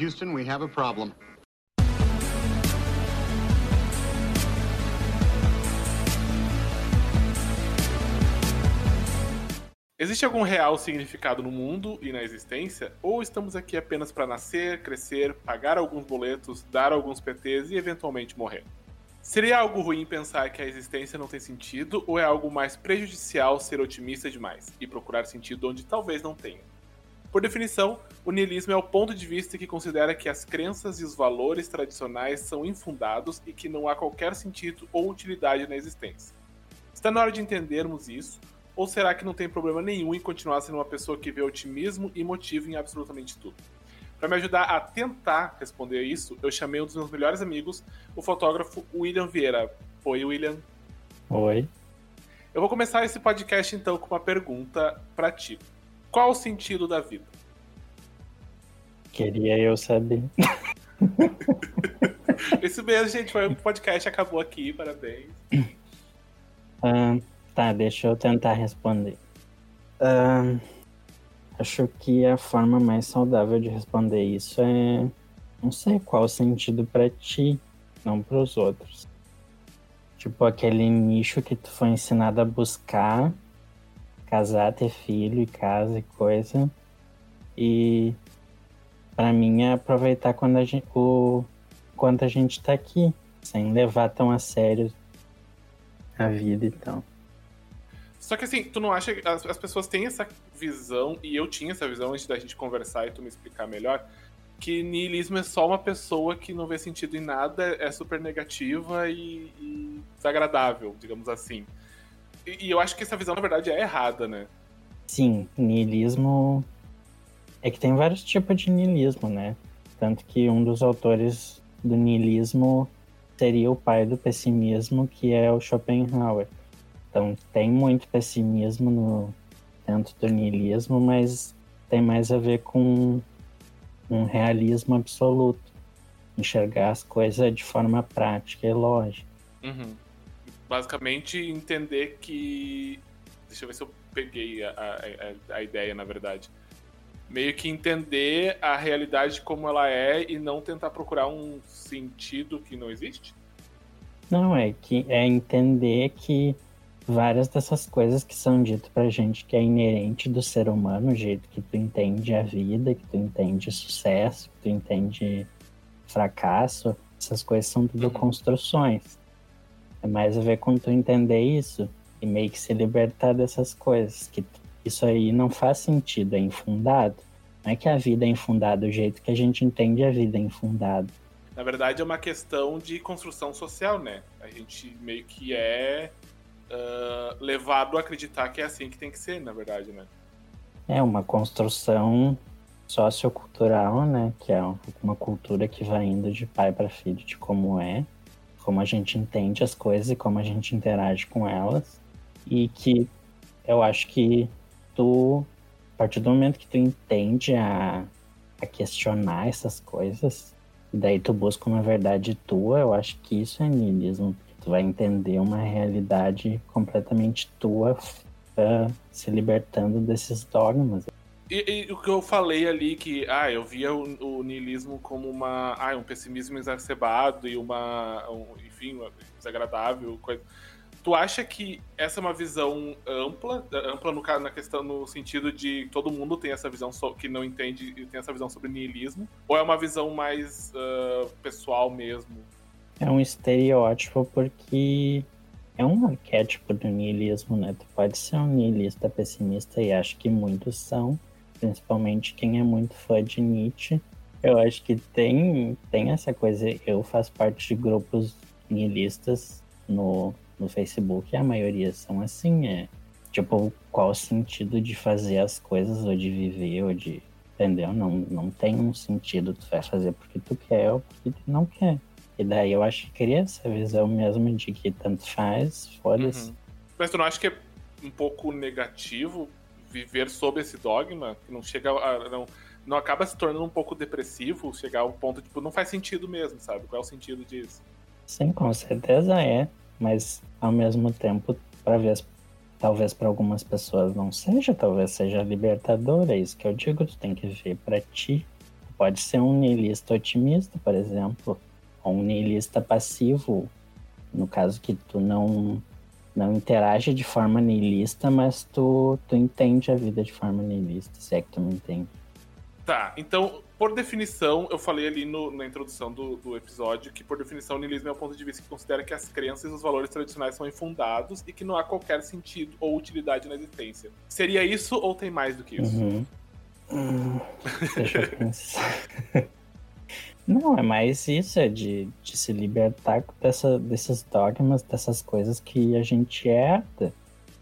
Houston, we have a problem. Existe algum real significado no mundo e na existência? Ou estamos aqui apenas para nascer, crescer, pagar alguns boletos, dar alguns PTs e eventualmente morrer? Seria algo ruim pensar que a existência não tem sentido, ou é algo mais prejudicial ser otimista demais e procurar sentido onde talvez não tenha? Por definição, o niilismo é o ponto de vista que considera que as crenças e os valores tradicionais são infundados e que não há qualquer sentido ou utilidade na existência. Está na hora de entendermos isso ou será que não tem problema nenhum em continuar sendo uma pessoa que vê otimismo e motivo em absolutamente tudo? Para me ajudar a tentar responder isso, eu chamei um dos meus melhores amigos, o fotógrafo William Vieira. Oi, William. Oi. Eu vou começar esse podcast então com uma pergunta para ti. Qual o sentido da vida? Queria eu saber. Isso mesmo, gente. Foi um podcast, acabou aqui. Parabéns. Ah, Tá, deixa eu tentar responder. Uh, acho que a forma mais saudável de responder isso é. Não sei qual o sentido para ti, não para os outros. Tipo, aquele nicho que tu foi ensinado a buscar, casar, ter filho e casa e coisa. E para mim é aproveitar quando a gente, o quanto a gente tá aqui, sem levar tão a sério a vida e tal. Só que assim, tu não acha que as, as, pessoas têm essa visão, e eu tinha essa visão antes da gente conversar e tu me explicar melhor, que niilismo é só uma pessoa que não vê sentido em nada, é super negativa e, e desagradável, digamos assim. E, eu acho que essa visão, na verdade, é errada, né? Sim, niilismo. É que tem vários tipos de niilismo, né? Tanto que um dos autores do niilismo seria o pai do pessimismo, que é o Schopenhauer. Então tem muito pessimismo no, dentro do niilismo, mas tem mais a ver com um realismo absoluto. Enxergar as coisas de forma prática e lógica. Uhum. Basicamente entender que. Deixa eu ver se eu peguei a, a, a ideia, na verdade. Meio que entender a realidade como ela é e não tentar procurar um sentido que não existe? Não, é que é entender que várias dessas coisas que são ditas pra gente que é inerente do ser humano, o jeito que tu entende a vida, que tu entende sucesso, que tu entende fracasso, essas coisas são tudo uhum. construções. É mais a ver com tu entender isso e meio que se libertar dessas coisas, que isso aí não faz sentido, é infundado. Não é que a vida é infundada do jeito que a gente entende a vida é infundada. Na verdade, é uma questão de construção social, né? A gente meio que é uh, levado a acreditar que é assim que tem que ser, na verdade, né? É uma construção sociocultural, né? Que é uma cultura que vai indo de pai para filho de como é, como a gente entende as coisas e como a gente interage com elas. E que eu acho que tu, a partir do momento que tu entende a, a questionar essas coisas, e daí tu busca uma verdade tua, eu acho que isso é niilismo Tu vai entender uma realidade completamente tua uh, se libertando desses dogmas. E, e, o que eu falei ali, que ah, eu via o, o niilismo como uma, ah, um pessimismo exacerbado e uma, um, enfim, desagradável, coisa. Tu acha que essa é uma visão ampla, ampla no, na questão no sentido de todo mundo tem essa visão so, que não entende e tem essa visão sobre niilismo, ou é uma visão mais uh, pessoal mesmo? é um estereótipo porque é um arquétipo do niilismo, né? Tu pode ser um niilista pessimista e acho que muitos são, principalmente quem é muito fã de Nietzsche. Eu acho que tem, tem essa coisa. Eu faço parte de grupos niilistas no, no Facebook a maioria são assim, é tipo, qual o sentido de fazer as coisas ou de viver ou de. Entendeu? Não, não tem um sentido. Tu vai fazer porque tu quer ou porque tu não quer. E daí eu acho que cria essa visão mesmo de que tanto faz, foda-se. Uhum. Mas tu não acha que é um pouco negativo viver sob esse dogma? Que não chega a. Não, não acaba se tornando um pouco depressivo, chegar ao ponto, tipo, não faz sentido mesmo, sabe? Qual é o sentido disso? Sim, com certeza é. Mas ao mesmo tempo, para ver talvez para algumas pessoas não seja, talvez seja libertador, é isso que eu digo, tu tem que ver para ti pode ser um niilista otimista, por exemplo, ou um niilista passivo, no caso que tu não não interage de forma niilista, mas tu, tu entende a vida de forma niilista, se é que tu me entende. Tá, então, por definição, eu falei ali no, na introdução do, do episódio que, por definição, o niilismo é o ponto de vista que considera que as crenças e os valores tradicionais são infundados e que não há qualquer sentido ou utilidade na existência. Seria isso ou tem mais do que isso? Uhum. Hum, deixa eu pensar. Não, é mais isso, é de, de se libertar dessa, desses dogmas, dessas coisas que a gente herda,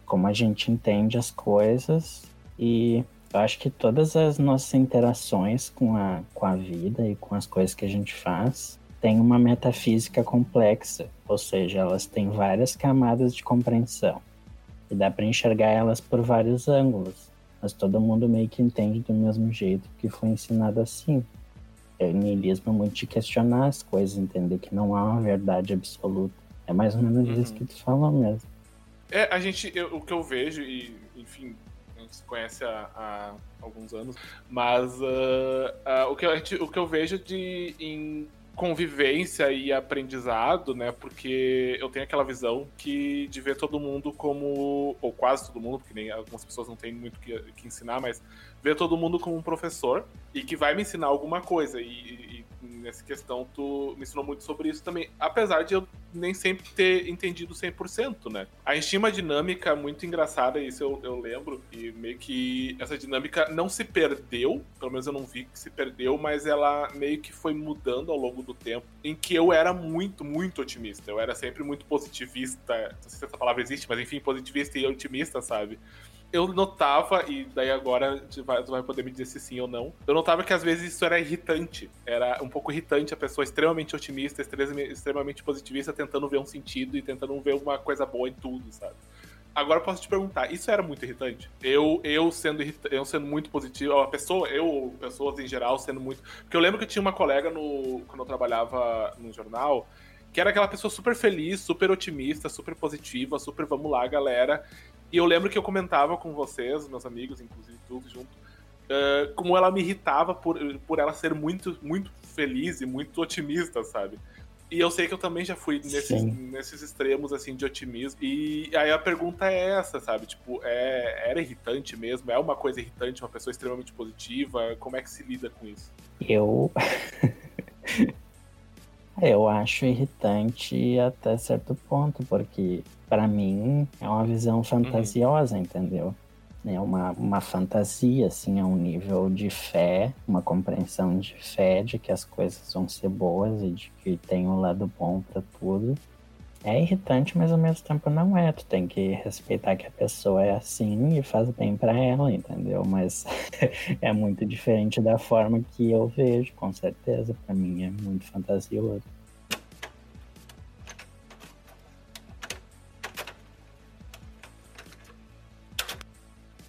como a gente entende as coisas. E eu acho que todas as nossas interações com a, com a vida e com as coisas que a gente faz têm uma metafísica complexa, ou seja, elas têm várias camadas de compreensão. E dá para enxergar elas por vários ângulos, mas todo mundo meio que entende do mesmo jeito que foi ensinado assim é, niilismo é muito de questionar as coisas, entender que não há uma verdade absoluta. É mais ou menos uhum. isso que tu falou mesmo. É, a gente, eu, o que eu vejo, e enfim, a gente se conhece há, há alguns anos, mas uh, uh, o, que a gente, o que eu vejo de, em convivência e aprendizado, né? Porque eu tenho aquela visão que de ver todo mundo como, ou quase todo mundo, porque nem algumas pessoas não têm muito que, que ensinar, mas ver todo mundo como um professor e que vai me ensinar alguma coisa. E, e, nessa questão, tu me ensinou muito sobre isso também. Apesar de eu nem sempre ter entendido 100%, né? A gente tinha uma dinâmica muito engraçada, isso eu, eu lembro, e meio que essa dinâmica não se perdeu, pelo menos eu não vi que se perdeu, mas ela meio que foi mudando ao longo do tempo, em que eu era muito, muito otimista. Eu era sempre muito positivista, não sei se essa palavra existe, mas enfim, positivista e otimista, sabe? Eu notava, e daí agora tu vai, vai poder me dizer se sim ou não, eu notava que às vezes isso era irritante. Era um pouco irritante a pessoa extremamente otimista, extremamente positivista, tentando ver um sentido e tentando ver uma coisa boa em tudo, sabe? Agora eu posso te perguntar, isso era muito irritante? Eu, eu sendo eu sendo muito positivo, a pessoa, eu, pessoas em geral sendo muito. Porque eu lembro que eu tinha uma colega no, quando eu trabalhava no jornal, que era aquela pessoa super feliz, super otimista, super positiva, super vamos lá, galera. E eu lembro que eu comentava com vocês, meus amigos, inclusive tudo junto, uh, como ela me irritava por, por ela ser muito, muito feliz e muito otimista, sabe? E eu sei que eu também já fui nesses, nesses extremos, assim, de otimismo. E aí a pergunta é essa, sabe? Tipo, é, era irritante mesmo? É uma coisa irritante, uma pessoa extremamente positiva? Como é que se lida com isso? Eu... eu acho irritante até certo ponto, porque para mim, é uma visão fantasiosa, uhum. entendeu? É uma, uma fantasia, assim, é um nível de fé, uma compreensão de fé de que as coisas vão ser boas e de que tem um lado bom para tudo. É irritante, mas ao mesmo tempo não é. Tu tem que respeitar que a pessoa é assim e faz bem para ela, entendeu? Mas é muito diferente da forma que eu vejo, com certeza. Para mim é muito fantasioso.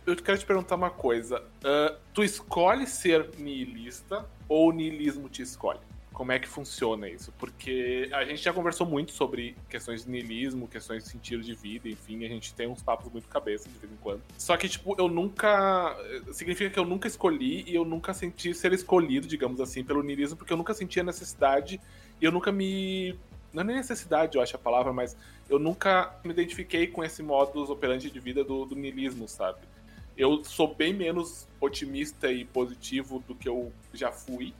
eu quero te perguntar uma coisa. Uh, tu escolhe ser niilista ou o niilismo te escolhe? Como é que funciona isso? Porque a gente já conversou muito sobre questões de niilismo, questões de sentido de vida, enfim, a gente tem uns papos muito cabeça de vez em quando. Só que, tipo, eu nunca. Significa que eu nunca escolhi e eu nunca senti ser escolhido, digamos assim, pelo niilismo, porque eu nunca senti a necessidade e eu nunca me não é nem necessidade, eu acho a palavra, mas eu nunca me identifiquei com esse modus operandi de vida do, do niilismo, sabe? Eu sou bem menos otimista e positivo do que eu já fui,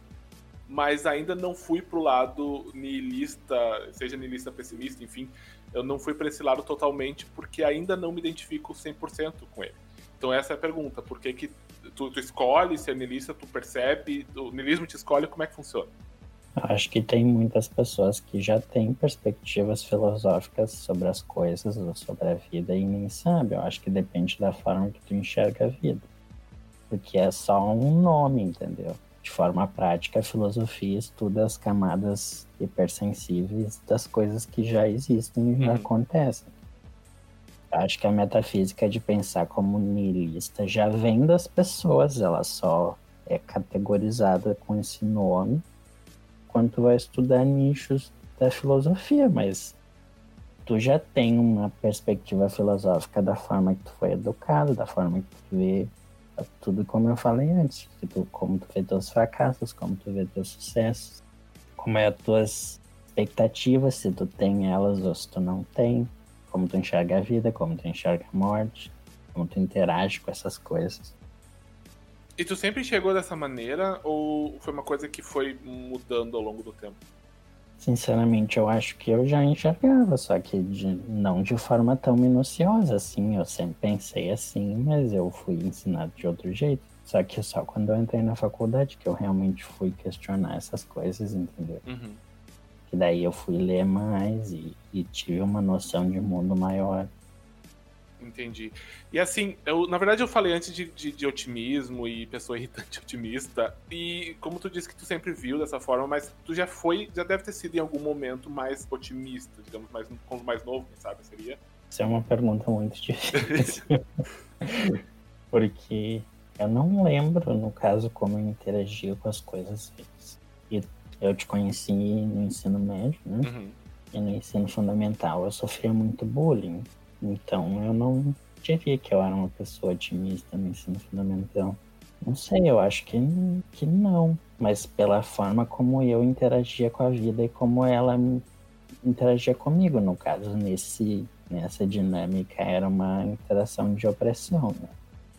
mas ainda não fui pro lado niilista, seja niilista pessimista, enfim, eu não fui para esse lado totalmente porque ainda não me identifico 100% com ele. Então essa é a pergunta, por que que tu, tu escolhe ser niilista, tu percebe, o niilismo te escolhe, como é que funciona? Acho que tem muitas pessoas que já têm perspectivas filosóficas sobre as coisas ou sobre a vida e nem sabe. Eu acho que depende da forma que tu enxerga a vida. Porque é só um nome, entendeu? De forma prática, a filosofia estuda as camadas hipersensíveis das coisas que já existem e já uhum. acontecem. Acho que a metafísica de pensar como niilista já vem das pessoas, ela só é categorizada com esse nome quando tu vai estudar nichos da filosofia, mas tu já tem uma perspectiva filosófica da forma que tu foi educado, da forma que tu vê tudo como eu falei antes, tu, como tu vê teus fracassos, como tu vê teus sucessos, como é as tuas expectativas, se tu tem elas ou se tu não tem, como tu enxerga a vida, como tu enxerga a morte, como tu interage com essas coisas. E tu sempre chegou dessa maneira ou foi uma coisa que foi mudando ao longo do tempo? Sinceramente, eu acho que eu já enxergava, só que de, não de forma tão minuciosa assim. Eu sempre pensei assim, mas eu fui ensinado de outro jeito. Só que só quando eu entrei na faculdade que eu realmente fui questionar essas coisas, entendeu? Uhum. Que daí eu fui ler mais e, e tive uma noção de mundo maior. Entendi. E assim, eu, na verdade eu falei antes de, de, de, otimismo e pessoa irritante otimista, e como tu disse que tu sempre viu dessa forma, mas tu já foi, já deve ter sido em algum momento mais otimista, digamos, mais, quando mais novo, quem sabe, seria? Isso é uma pergunta muito difícil. Porque eu não lembro, no caso, como eu interagia com as coisas. E eu te conheci no ensino médio, né? Uhum. E no ensino fundamental eu sofria muito bullying. Então eu não diria que eu era uma pessoa otimista no ensino fundamental. Não sei, eu acho que, que não. Mas pela forma como eu interagia com a vida e como ela interagia comigo, no caso, nesse, nessa dinâmica era uma interação de opressão, né?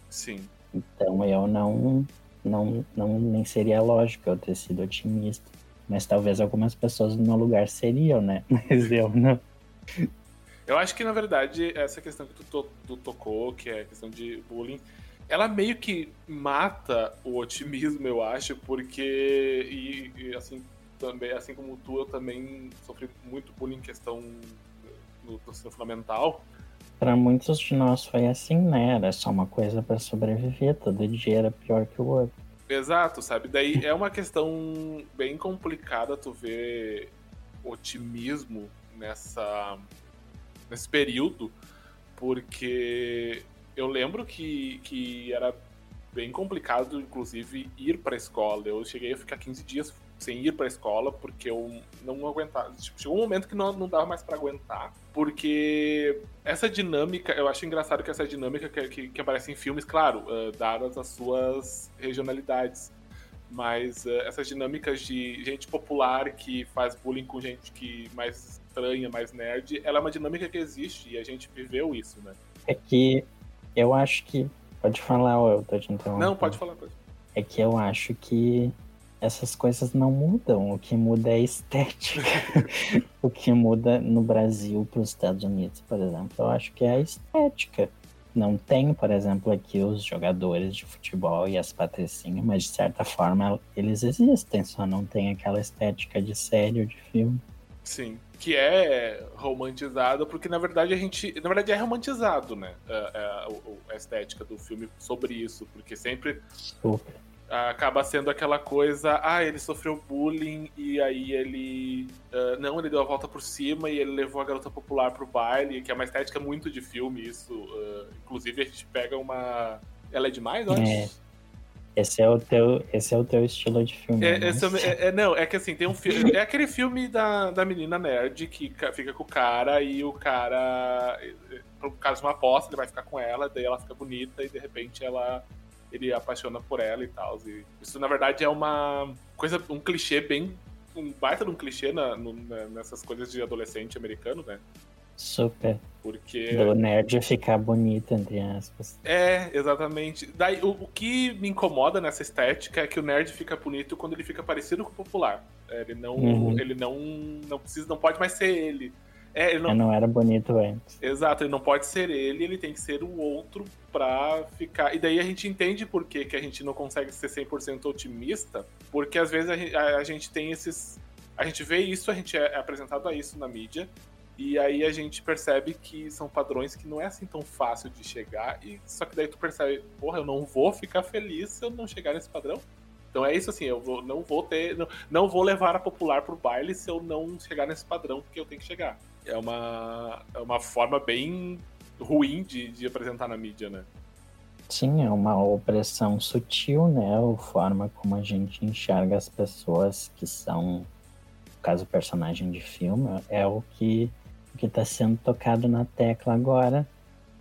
Sim. Então eu não, não, não nem seria lógico eu ter sido otimista. Mas talvez algumas pessoas no lugar seriam, né? Mas eu não. Eu acho que, na verdade, essa questão que tu, to tu tocou, que é a questão de bullying, ela meio que mata o otimismo, eu acho, porque. E, e, assim, também, assim como tu, eu também sofri muito bullying em questão no, no ensino fundamental. Para muitos de nós foi assim, né? Era só uma coisa para sobreviver, todo dia era pior que o outro. Exato, sabe? Daí é uma questão bem complicada tu ver otimismo nessa nesse período, porque eu lembro que, que era bem complicado, inclusive, ir para a escola. Eu cheguei a ficar 15 dias sem ir para a escola porque eu não aguentava. Tipo, chegou um momento que não, não dava mais para aguentar, porque essa dinâmica, eu acho engraçado que essa dinâmica que, que, que aparece em filmes, claro, uh, dadas as suas regionalidades, mas uh, essas dinâmicas de gente popular que faz bullying com gente que mais estranha, mais nerd, ela é uma dinâmica que existe e a gente viveu isso, né? É que eu acho que. Pode falar, ou eu tô te interrompendo. Não, pode falar. Pode. É que eu acho que essas coisas não mudam. O que muda é a estética. o que muda no Brasil para os Estados Unidos, por exemplo, eu acho que é a estética. Não tem, por exemplo, aqui os jogadores de futebol e as patricinhas, mas de certa forma eles existem, só não tem aquela estética de série ou de filme. Sim que é romantizado, porque na verdade a gente. Na verdade é romantizado, né? A, a, a estética do filme sobre isso, porque sempre Super. Acaba sendo aquela coisa, ah, ele sofreu bullying e aí ele. Uh, não, ele deu a volta por cima e ele levou a garota popular pro baile, que é uma estética muito de filme, isso. Uh, inclusive a gente pega uma. Ela é demais, eu acho? É. Esse é o teu, esse é o teu estilo de filme. É, né? é, é, não, é que assim, tem um filme. É aquele filme da, da menina nerd que fica com o cara e o cara. Por causa de uma aposta, ele vai ficar com ela, daí ela fica bonita e de repente ela. Ele apaixona por ela e tal. E isso, na verdade, é uma coisa, um clichê bem. Um baita de um clichê na, no, nessas coisas de adolescente americano, né? Super. Porque. Do nerd ficar bonito, entre aspas. É, exatamente. Daí, o, o, que me incomoda nessa estética é que o nerd fica bonito quando ele fica parecido com o popular. É, ele não. Uhum. Ele não. Não precisa, não pode mais ser ele. É, ele não... não era bonito antes. Exato, ele não pode ser ele, ele tem que ser o outro pra ficar. E daí a gente entende por que, que a gente não consegue ser 100% otimista, porque às vezes a gente, a, a gente tem esses. A gente vê isso, a gente é apresentado a isso na mídia, e aí a gente percebe que são padrões que não é assim tão fácil de chegar. E só que daí tu percebe, porra, eu não vou ficar feliz se eu não chegar nesse padrão. Então é isso assim, eu vou, não vou ter. Não, não vou levar a popular pro baile se eu não chegar nesse padrão que eu tenho que chegar. É uma, é uma forma bem ruim de, de apresentar na mídia, né? Sim, é uma opressão sutil, né? A forma como a gente enxerga as pessoas que são, no caso, personagem de filme, é o que que está sendo tocado na tecla agora,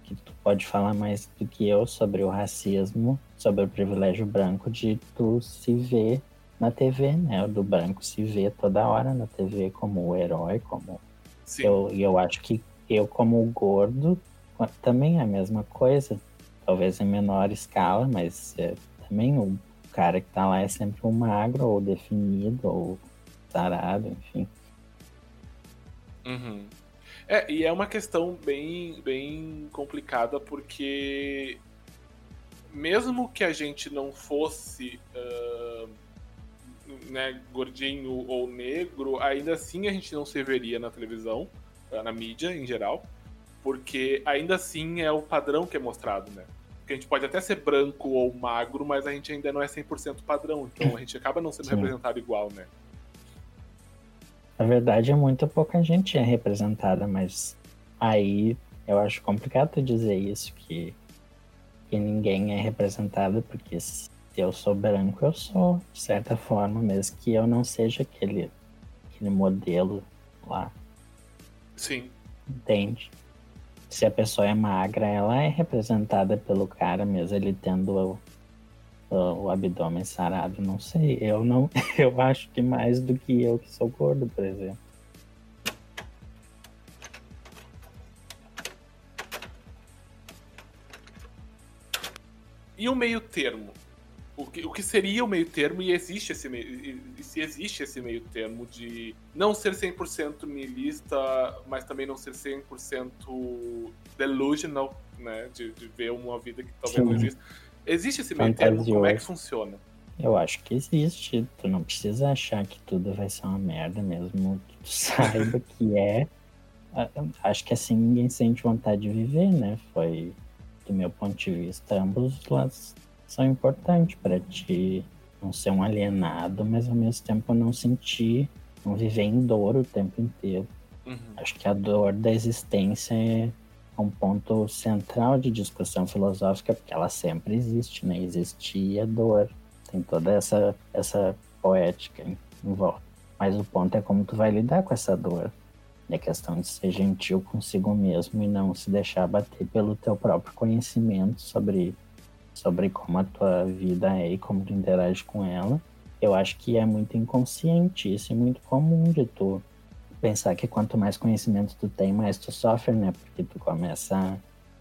que tu pode falar mais do que eu sobre o racismo, sobre o privilégio branco de tu se ver na TV, né? O do branco se vê toda hora na TV como o herói, como. Sim. Eu, e eu acho que eu, como gordo, também é a mesma coisa. Talvez em menor escala, mas é, também o cara que tá lá é sempre um magro, ou definido, ou sarado, enfim. Uhum. É, e é uma questão bem, bem complicada porque mesmo que a gente não fosse uh, né, gordinho ou negro, ainda assim a gente não se veria na televisão, uh, na mídia em geral, porque ainda assim é o padrão que é mostrado, né? Porque a gente pode até ser branco ou magro, mas a gente ainda não é 100% padrão, então a gente acaba não sendo Sim. representado igual, né? Na verdade, é muito pouca gente é representada, mas aí eu acho complicado dizer isso, que, que ninguém é representado, porque se eu sou branco, eu sou, de certa forma, mesmo que eu não seja aquele, aquele modelo lá. Sim. Entende? Se a pessoa é magra, ela é representada pelo cara mesmo, ele tendo o abdômen sarado, não sei. Eu não, eu acho que mais do que eu que sou gordo, por exemplo. E o meio termo? O que, o que seria o meio termo e existe esse meio, e se existe esse meio termo de não ser 100% nihilista, mas também não ser 100% delusional, né, de, de ver uma vida que talvez não exista Existe esse meio termo? Como é que funciona? Eu acho que existe. Tu não precisa achar que tudo vai ser uma merda mesmo. Que tu saiba que é. Acho que assim ninguém sente vontade de viver, né? Foi, do meu ponto de vista, ambos lados são importantes para te não ser um alienado, mas ao mesmo tempo não sentir, não viver em dor o tempo inteiro. Uhum. Acho que a dor da existência é um ponto central de discussão filosófica, porque ela sempre existe, né? Existia dor, tem toda essa, essa poética em, em volta. Mas o ponto é como tu vai lidar com essa dor. É questão de ser gentil consigo mesmo e não se deixar bater pelo teu próprio conhecimento sobre, sobre como a tua vida é e como tu interage com ela. Eu acho que é muito inconsciente isso é muito comum de tu pensar que quanto mais conhecimento tu tem, mais tu sofre, né? Porque tu começa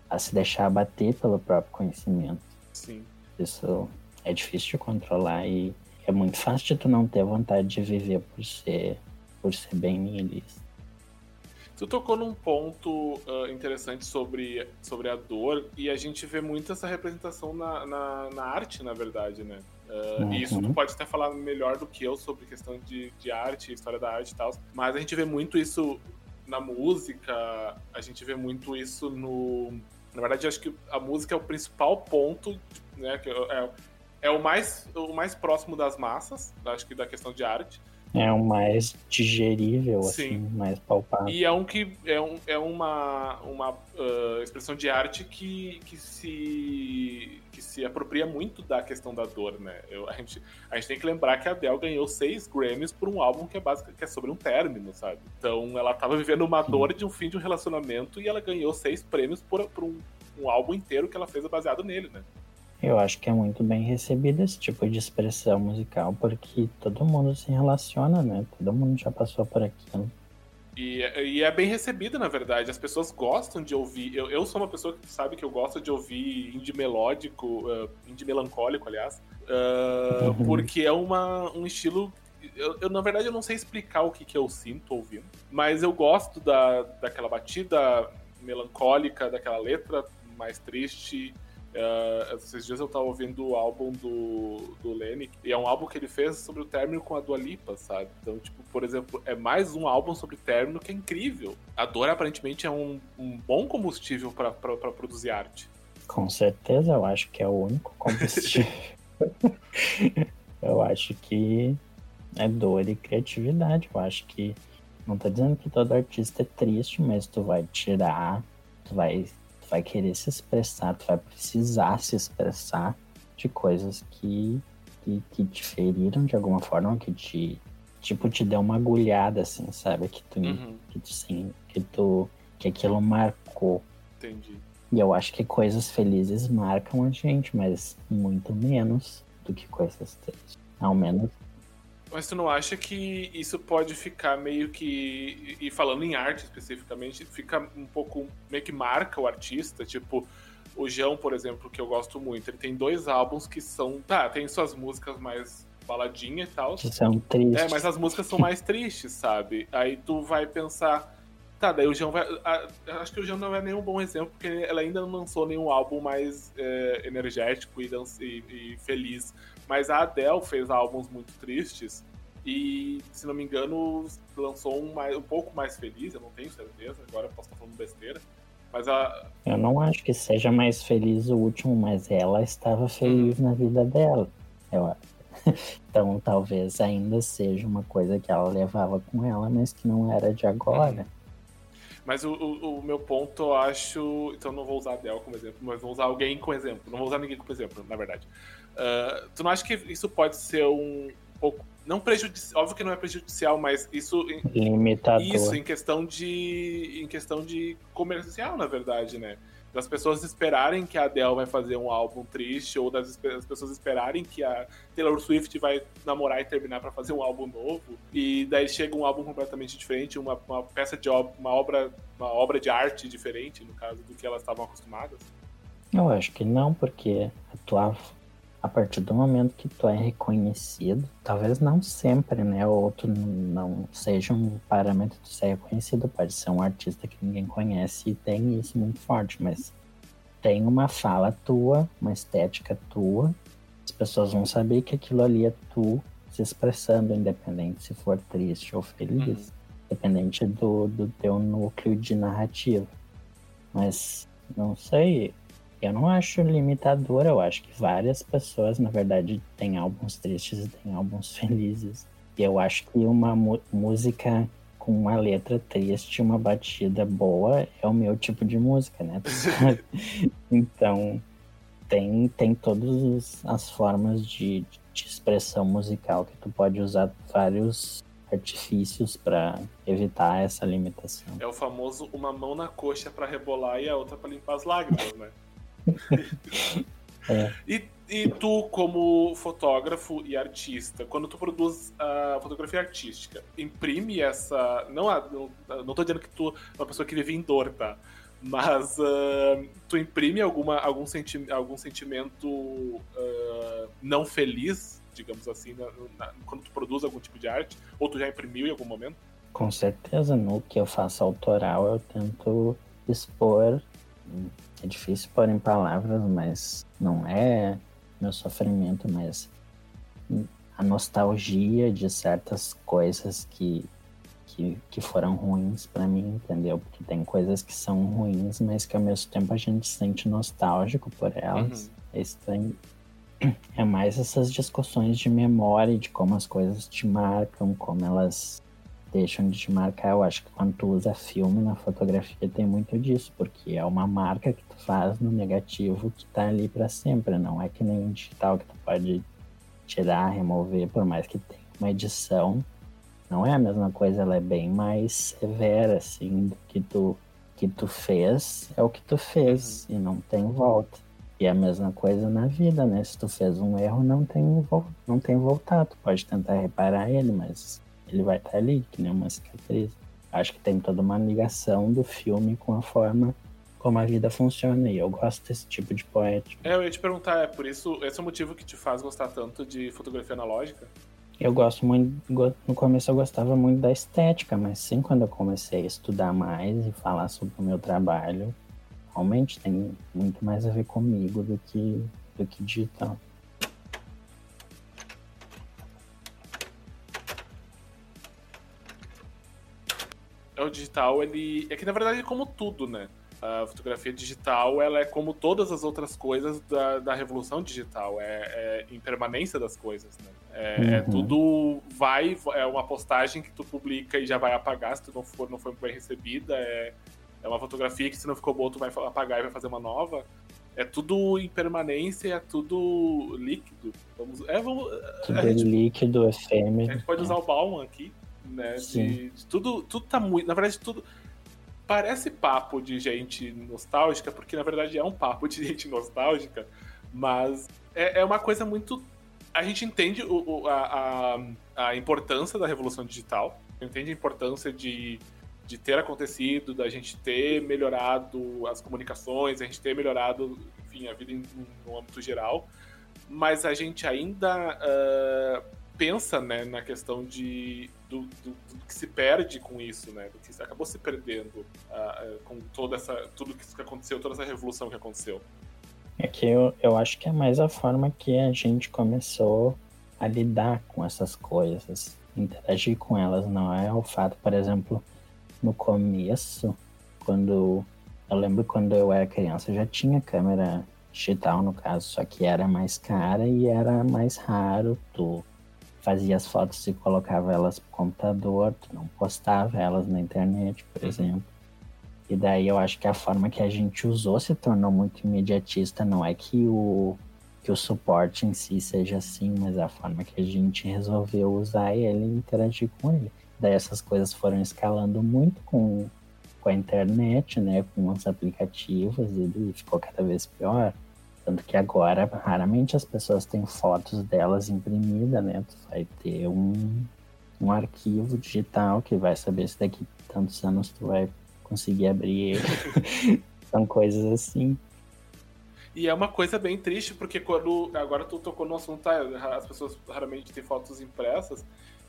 a, se deixar abater pelo próprio conhecimento. Sim. Isso é difícil de controlar e é muito fácil de tu não ter vontade de viver por ser, por ser bem nihilista. Tu tocou num ponto uh, interessante sobre, sobre a dor, e a gente vê muito essa representação na, na, na arte, na verdade, né? Uh, uhum. E isso tu pode até falar melhor do que eu sobre questão de, de arte, história da arte e tal. Mas a gente vê muito isso na música, a gente vê muito isso no. Na verdade, acho que a música é o principal ponto, né? Que é, é o, mais, o mais próximo das massas, acho que da questão de arte. É o mais digerível, Sim. assim, mais palpável. E é um que é, um, é uma, uma uh, expressão de arte que, que, se, que se apropria muito da questão da dor, né? Eu, a, gente, a gente tem que lembrar que a Adele ganhou seis Grammys por um álbum que é, básico, que é sobre um término, sabe? Então ela tava vivendo uma Sim. dor de um fim de um relacionamento e ela ganhou seis prêmios por, por um, um álbum inteiro que ela fez baseado nele, né? Eu acho que é muito bem recebido esse tipo de expressão musical, porque todo mundo se relaciona, né? Todo mundo já passou por aquilo. E, e é bem recebido, na verdade. As pessoas gostam de ouvir. Eu, eu sou uma pessoa que sabe que eu gosto de ouvir indie melódico, uh, indie melancólico, aliás, uh, uhum. porque é uma, um estilo. Eu, eu, na verdade, eu não sei explicar o que, que eu sinto ouvindo, mas eu gosto da, daquela batida melancólica, daquela letra mais triste. Uh, esses dias eu tava ouvindo o álbum do, do Lenny, e é um álbum que ele fez sobre o término com a Dua Lipa, sabe? Então, tipo, por exemplo, é mais um álbum sobre término que é incrível. A dor, aparentemente, é um, um bom combustível para produzir arte. Com certeza, eu acho que é o único combustível. eu acho que é dor e criatividade. Eu acho que. Não tô dizendo que todo artista é triste, mas tu vai tirar, tu vai tu vai querer se expressar, tu vai precisar se expressar de coisas que, que, que te feriram de alguma forma, que te, tipo, te deu uma agulhada, assim, sabe? Que tu, uhum. que tu, sim, que tu, que aquilo marcou. Entendi. E eu acho que coisas felizes marcam a gente, mas muito menos do que coisas tristes. Ao menos. Mas tu não acha que isso pode ficar meio que. E falando em arte especificamente, fica um pouco. meio que marca o artista? Tipo, o João, por exemplo, que eu gosto muito, ele tem dois álbuns que são. Tá, tem suas músicas mais baladinha e tal. Que são tristes. É, mas as músicas são mais tristes, sabe? Aí tu vai pensar. Tá, daí o João vai. A, acho que o João não é nenhum bom exemplo, porque ela ainda não lançou nenhum álbum mais é, energético e, e, e, feliz. Mas a Adele fez álbuns muito tristes e, se não me engano, lançou um, mais, um pouco mais feliz, eu não tenho certeza, agora posso estar falando besteira. Mas a... Eu não acho que seja mais feliz o último, mas ela estava feliz hum. na vida dela. Eu acho. então talvez ainda seja uma coisa que ela levava com ela, mas que não era de agora. Mas o, o, o, meu ponto, eu acho. Então não vou usar a Dell como exemplo, mas vou usar alguém como exemplo. Não vou usar ninguém como exemplo, na verdade. Uh, tu não acha que isso pode ser um pouco. Não prejudicial. Óbvio que não é prejudicial, mas isso. Limitador. Isso, em questão de. Em questão de comercial, na verdade, né? das pessoas esperarem que a Adele vai fazer um álbum triste, ou das, das pessoas esperarem que a Taylor Swift vai namorar e terminar para fazer um álbum novo, e daí chega um álbum completamente diferente, uma, uma peça de obra, uma obra, uma obra de arte diferente, no caso, do que elas estavam acostumadas? Eu acho que não, porque a tua a partir do momento que tu é reconhecido, talvez não sempre, né? Ou tu não seja um parâmetro de ser reconhecido, pode ser um artista que ninguém conhece e tem isso muito forte, mas tem uma fala tua, uma estética tua, as pessoas vão saber que aquilo ali é tu se expressando, independente se for triste ou feliz, uhum. independente do, do teu núcleo de narrativa. Mas não sei, eu não acho limitador, eu acho que várias pessoas, na verdade, têm álbuns tristes e têm álbuns felizes. E eu acho que uma música com uma letra triste, uma batida boa, é o meu tipo de música, né? então, tem, tem todas as formas de, de expressão musical que tu pode usar vários artifícios para evitar essa limitação. É o famoso uma mão na coxa para rebolar e a outra para limpar as lágrimas, né? é. e, e tu, como fotógrafo e artista, quando tu produz a fotografia artística, imprime essa. Não, não, não tô dizendo que tu é uma pessoa que vive em dor, tá? Mas uh, tu imprime alguma, algum, senti algum sentimento uh, não feliz, digamos assim, na, na, quando tu produz algum tipo de arte? Ou tu já imprimiu em algum momento? Com certeza, no que eu faço autoral, eu tento expor é difícil pôr em palavras, mas não é meu sofrimento, mas a nostalgia de certas coisas que, que, que foram ruins para mim, entendeu? Porque tem coisas que são ruins, mas que ao mesmo tempo a gente se sente nostálgico por elas. Uhum. É estranho. É mais essas discussões de memória, de como as coisas te marcam, como elas deixam de te marcar. Eu acho que quando tu usa filme na fotografia tem muito disso, porque é uma marca que tu faz no negativo que tá ali para sempre. Não é que nem um digital que tu pode tirar, remover, por mais que tenha uma edição. Não é a mesma coisa, ela é bem mais severa, assim, do que tu, que tu fez, é o que tu fez, uhum. e não tem volta. E a mesma coisa na vida, né? Se tu fez um erro, não tem, não tem voltar. Tu pode tentar reparar ele, mas ele vai estar ali, que nem uma cicatriz. Acho que tem toda uma ligação do filme com a forma como a vida funciona e eu gosto desse tipo de poética. É, eu ia te perguntar, é por isso, esse é o motivo que te faz gostar tanto de fotografia analógica? Eu gosto muito, no começo eu gostava muito da estética, mas sim quando eu comecei a estudar mais e falar sobre o meu trabalho, realmente tem muito mais a ver comigo do que, do que digital. O digital, ele. É que na verdade é como tudo, né? A fotografia digital, ela é como todas as outras coisas da, da revolução digital, é, é impermanência das coisas, né? É, é uhum. é, tudo vai, é uma postagem que tu publica e já vai apagar se tu não for, não foi bem recebida, é, é uma fotografia que se não ficou boa tu vai apagar e vai fazer uma nova. É tudo impermanência, é tudo líquido. Vamos, é, vamos, tudo gente, líquido, efêmero. A gente pode usar o Bauman aqui, né? De, de, tudo, tudo tá muito. Na verdade, tudo. parece papo de gente nostálgica, porque na verdade é um papo de gente nostálgica, mas é, é uma coisa muito. A gente entende o, o, a, a, a importância da revolução digital, entende a importância de de ter acontecido, da gente ter melhorado as comunicações, a gente ter melhorado, enfim, a vida em, no âmbito geral, mas a gente ainda uh, pensa né, na questão de, do, do, do, que se perde com isso, né, do que acabou se perdendo uh, com toda essa, tudo que aconteceu, toda essa revolução que aconteceu. É que eu, eu acho que é mais a forma que a gente começou a lidar com essas coisas, interagir com elas, não é o fato, por exemplo, no começo, quando eu lembro quando eu era criança, já tinha câmera digital no caso, só que era mais cara e era mais raro. Tu fazia as fotos e colocava elas pro computador, tu não postava elas na internet, por uhum. exemplo. E daí eu acho que a forma que a gente usou se tornou muito imediatista, não é que o que o suporte em si seja assim, mas a forma que a gente resolveu usar ele e interagir com ele. Daí essas coisas foram escalando muito com, com a internet, né? Com os aplicativos e ficou cada vez pior. Tanto que agora, raramente as pessoas têm fotos delas imprimidas, né? Tu vai ter um, um arquivo digital que vai saber se daqui tantos anos tu vai conseguir abrir ele. São coisas assim. E é uma coisa bem triste, porque quando. Agora tu tocou no assunto, tá, as pessoas raramente têm fotos impressas.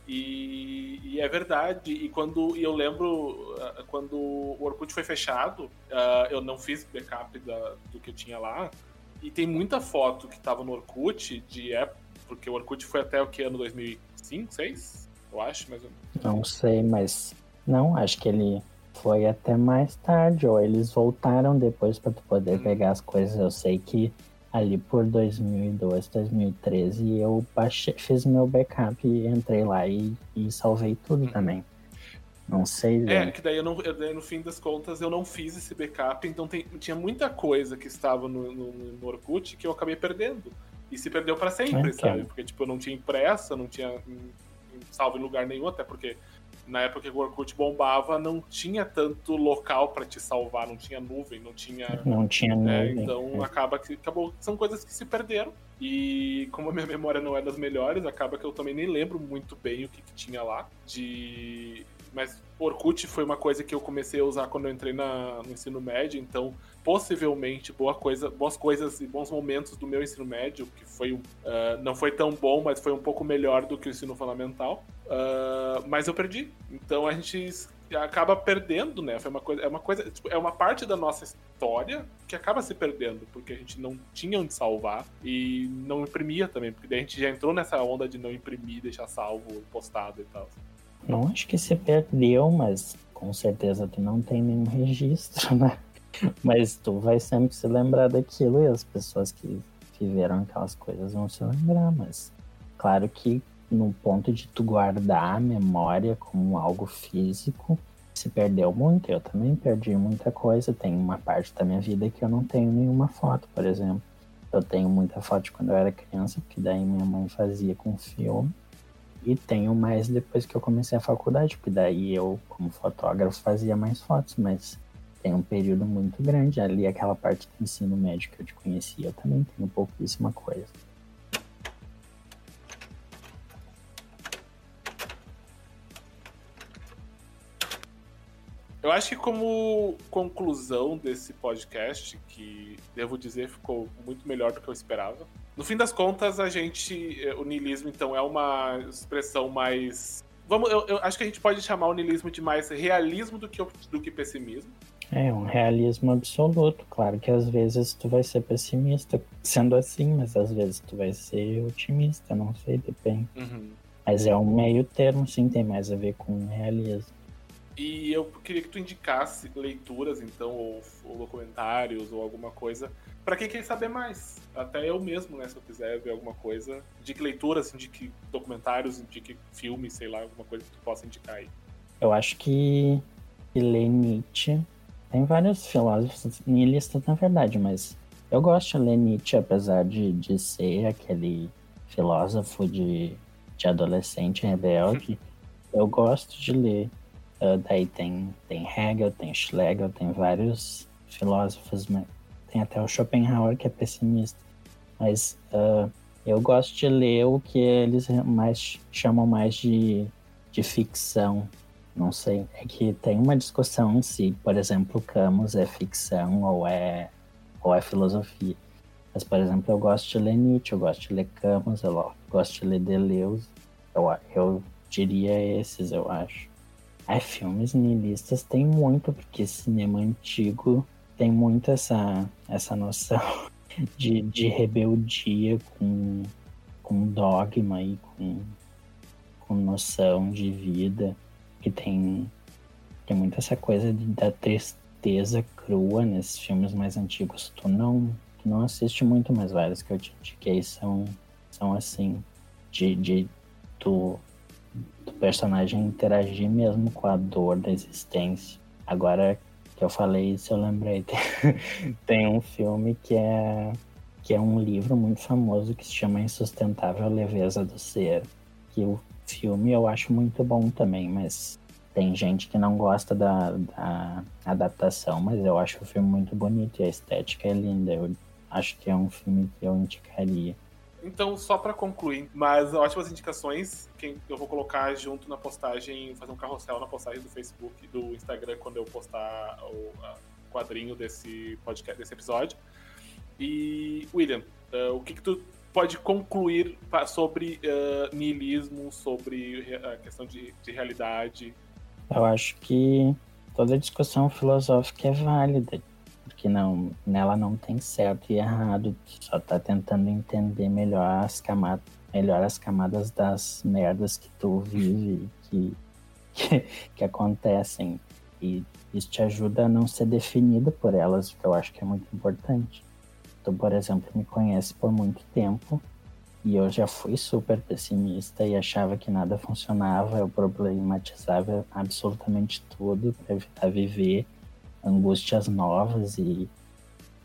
E, e, é verdade. E quando e eu lembro uh, quando o Orkut foi fechado, uh, eu não fiz backup da, do que eu tinha lá. E tem muita foto que tava no Orkut de época, porque o Orkut foi até o que ano 2005, 2006? Eu acho, mais ou menos. Não sei, mas não, acho que ele foi até mais tarde, ou eles voltaram depois para tu poder hum. pegar as coisas. Eu sei que ali por 2002, 2013, eu baixei, fiz meu backup e entrei lá e, e salvei tudo uhum. também. Não sei. É, né? que daí, eu não, daí no fim das contas eu não fiz esse backup, então tem, tinha muita coisa que estava no, no, no Orkut que eu acabei perdendo. E se perdeu para sempre, é, sabe? Porque tipo, eu não tinha impressa, não tinha salvo em lugar nenhum, até porque na época que o Orkut bombava, não tinha tanto local para te salvar, não tinha nuvem, não tinha. Não tinha né, nuvem. então é. acaba que acabou. São coisas que se perderam. E como a minha memória não é das melhores, acaba que eu também nem lembro muito bem o que, que tinha lá. De. Mas Orkut foi uma coisa que eu comecei a usar quando eu entrei na, no ensino médio, então possivelmente boa coisa, boas coisas e bons momentos do meu ensino médio, que foi uh, não foi tão bom, mas foi um pouco melhor do que o ensino fundamental. Uh, mas eu perdi. Então a gente acaba perdendo, né? Foi uma coisa, é uma coisa, tipo, é uma parte da nossa história que acaba se perdendo, porque a gente não tinha onde salvar e não imprimia também, porque daí a gente já entrou nessa onda de não imprimir, deixar salvo, postado e tal. Não acho que se perdeu, mas com certeza tu não tem nenhum registro, né? Mas tu vai sempre se lembrar daquilo e as pessoas que viveram aquelas coisas vão se lembrar, mas claro que no ponto de tu guardar a memória como algo físico, se perdeu muito. Eu também perdi muita coisa. Tem uma parte da minha vida que eu não tenho nenhuma foto, por exemplo. Eu tenho muita foto de quando eu era criança, porque daí minha mãe fazia com filme. E tenho mais depois que eu comecei a faculdade, porque daí eu, como fotógrafo, fazia mais fotos, mas tem um período muito grande ali, aquela parte do ensino médio que eu te conhecia, eu também tenho uma coisa. Eu acho que como conclusão desse podcast, que devo dizer ficou muito melhor do que eu esperava. No fim das contas, a gente, o niilismo então é uma expressão mais Vamos, eu, eu, acho que a gente pode chamar o niilismo de mais realismo do que, do que pessimismo. É um realismo absoluto. Claro que às vezes tu vai ser pessimista sendo assim, mas às vezes tu vai ser otimista, não sei, depende. Uhum. Mas é um meio termo, sim, tem mais a ver com realismo. E eu queria que tu indicasse leituras, então, ou, ou documentários, ou alguma coisa, para quem quer saber mais. Até eu mesmo, né, se eu quiser ver alguma coisa. Indique leituras, indique documentários, indique filmes, sei lá, alguma coisa que tu possa indicar aí. Eu acho que, que ler Nietzsche tem vários filósofos nihilistas, na verdade, mas eu gosto de ler Nietzsche, apesar de, de ser aquele filósofo de, de adolescente rebelde. eu gosto de ler. Uh, daí tem, tem Hegel, tem Schlegel, tem vários filósofos, tem até o Schopenhauer que é pessimista. Mas uh, eu gosto de ler o que eles mais chamam mais de, de ficção. Não sei, é que tem uma discussão se, por exemplo, Camus é ficção ou é, ou é filosofia. Mas, por exemplo, eu gosto de ler Nietzsche, eu gosto de ler Camus, eu gosto de ler Deleuze. Eu, eu diria esses, eu acho. É, filmes nihilistas tem muito, porque cinema antigo tem muito essa, essa noção de, de rebeldia com, com dogma e com, com noção de vida, que tem, tem muito essa coisa de, da tristeza crua nesses filmes mais antigos. Tu não, tu não assiste muito, mas vários que eu te indiquei são, são assim, de, de tu do personagem interagir mesmo com a dor da existência. Agora que eu falei isso, eu lembrei. Tem um filme que é que é um livro muito famoso que se chama Insustentável Leveza do Ser. Que o filme eu acho muito bom também, mas tem gente que não gosta da, da adaptação, mas eu acho o filme muito bonito e a estética é linda. Eu acho que é um filme que eu indicaria. Então, só para concluir, mas ótimas indicações, que eu vou colocar junto na postagem, fazer um carrossel na postagem do Facebook e do Instagram quando eu postar o quadrinho desse podcast, desse episódio. E, William, uh, o que, que tu pode concluir sobre uh, niilismo, sobre a questão de, de realidade? Eu acho que toda discussão filosófica é válida porque não, nela não tem certo e errado, só tá tentando entender melhor as camadas, melhor as camadas das merdas que tu vive, que, que, que acontecem. E isso te ajuda a não ser definido por elas, o que eu acho que é muito importante. Tu, por exemplo, me conhece por muito tempo e eu já fui super pessimista e achava que nada funcionava, eu problematizava absolutamente tudo para evitar viver angústias novas e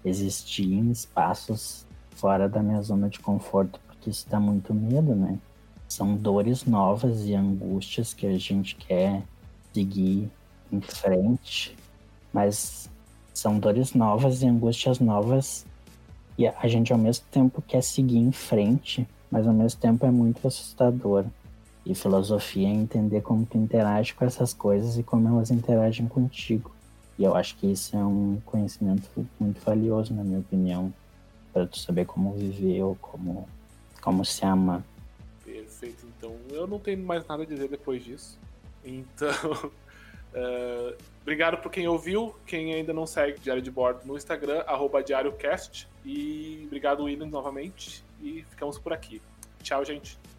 existir em espaços fora da minha zona de conforto, porque isso dá muito medo, né? São dores novas e angústias que a gente quer seguir em frente, mas são dores novas e angústias novas e a gente ao mesmo tempo quer seguir em frente, mas ao mesmo tempo é muito assustador. E filosofia é entender como tu interage com essas coisas e como elas interagem contigo. E eu acho que isso é um conhecimento muito valioso, na minha opinião, para tu saber como viver ou como, como se ama. Perfeito, então eu não tenho mais nada a dizer depois disso. Então, uh, obrigado por quem ouviu. Quem ainda não segue Diário de Bordo no Instagram, DiárioCast. E obrigado, William, novamente. E ficamos por aqui. Tchau, gente.